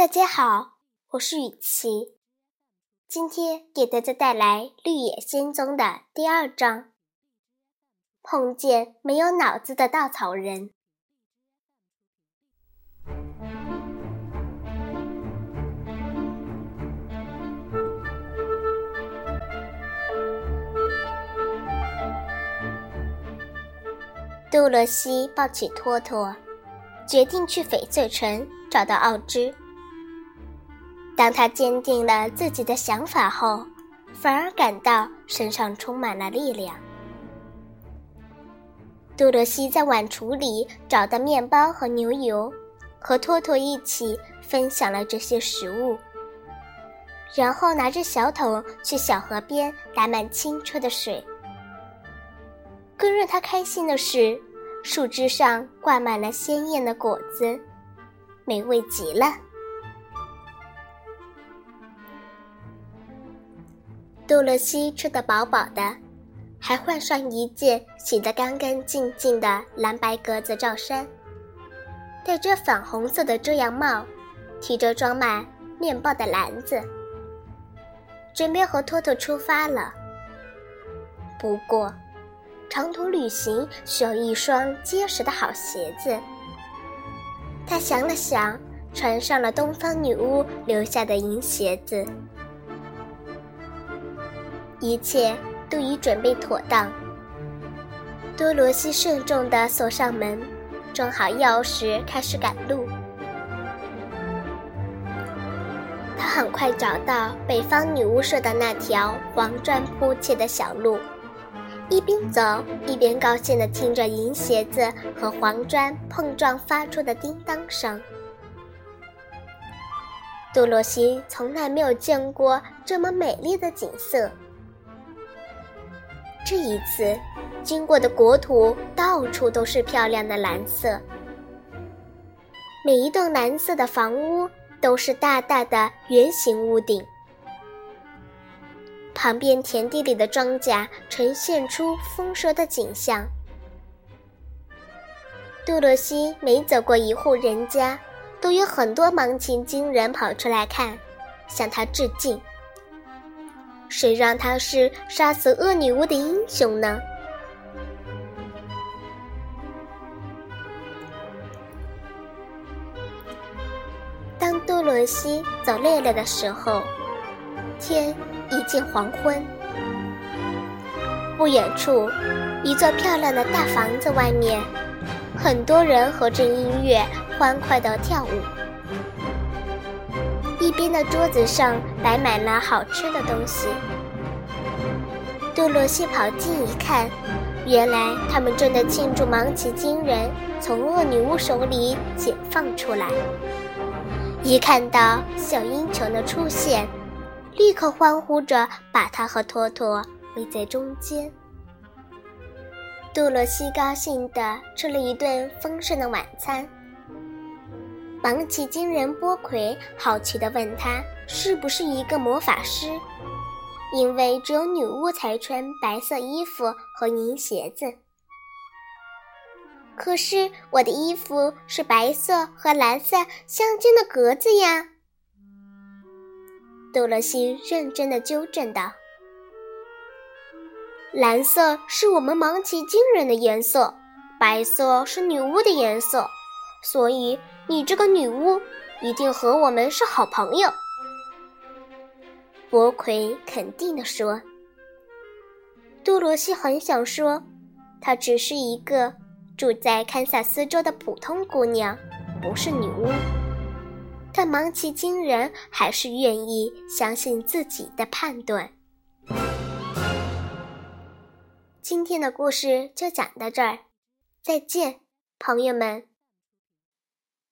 大家好，我是雨琪，今天给大家带来《绿野仙踪》的第二章。碰见没有脑子的稻草人。杜洛西抱起托托，决定去翡翠城找到奥芝。当他坚定了自己的想法后，反而感到身上充满了力量。杜洛西在碗橱里找到面包和牛油，和托托一起分享了这些食物，然后拿着小桶去小河边打满清澈的水。更让他开心的是，树枝上挂满了鲜艳的果子，美味极了。杜洛西吃得饱饱的，还换上一件洗得干干净净的蓝白格子罩衫，戴着粉红色的遮阳帽，提着装满面包的篮子，准备和托托出发了。不过。长途旅行需要一双结实的好鞋子。他想了想，穿上了东方女巫留下的银鞋子。一切都已准备妥当。多罗西慎重地锁上门，装好钥匙，开始赶路。他很快找到北方女巫社的那条黄砖铺砌的小路。一边走一边高兴地听着银鞋子和黄砖碰撞发出的叮当声。杜洛西从来没有见过这么美丽的景色。这一次，经过的国土到处都是漂亮的蓝色，每一栋蓝色的房屋都是大大的圆形屋顶。旁边田地里的庄稼呈现出丰收的景象。杜洛西每走过一户人家，都有很多盲情精人跑出来看，向他致敬。谁让他是杀死恶女巫的英雄呢？当杜洛西走累了的时候，天。已近黄昏，不远处，一座漂亮的大房子外面，很多人合着音乐欢快地跳舞。一边的桌子上摆满了好吃的东西。杜洛西跑近一看，原来他们正在庆祝芒奇金人从恶女巫手里解放出来。一看到小英雄的出现。立刻欢呼着，把他和托托围在中间。杜洛西高兴地吃了一顿丰盛的晚餐。芒奇金人波魁好奇地问他：“是不是一个魔法师？”因为只有女巫才穿白色衣服和银鞋子。可是我的衣服是白色和蓝色相间的格子呀。杜洛西认真的纠正道：“蓝色是我们芒奇金人的颜色，白色是女巫的颜色，所以你这个女巫一定和我们是好朋友。”博奎肯定的说。杜罗西很想说，她只是一个住在堪萨斯州的普通姑娘，不是女巫。但芒奇金人还是愿意相信自己的判断。今天的故事就讲到这儿，再见，朋友们。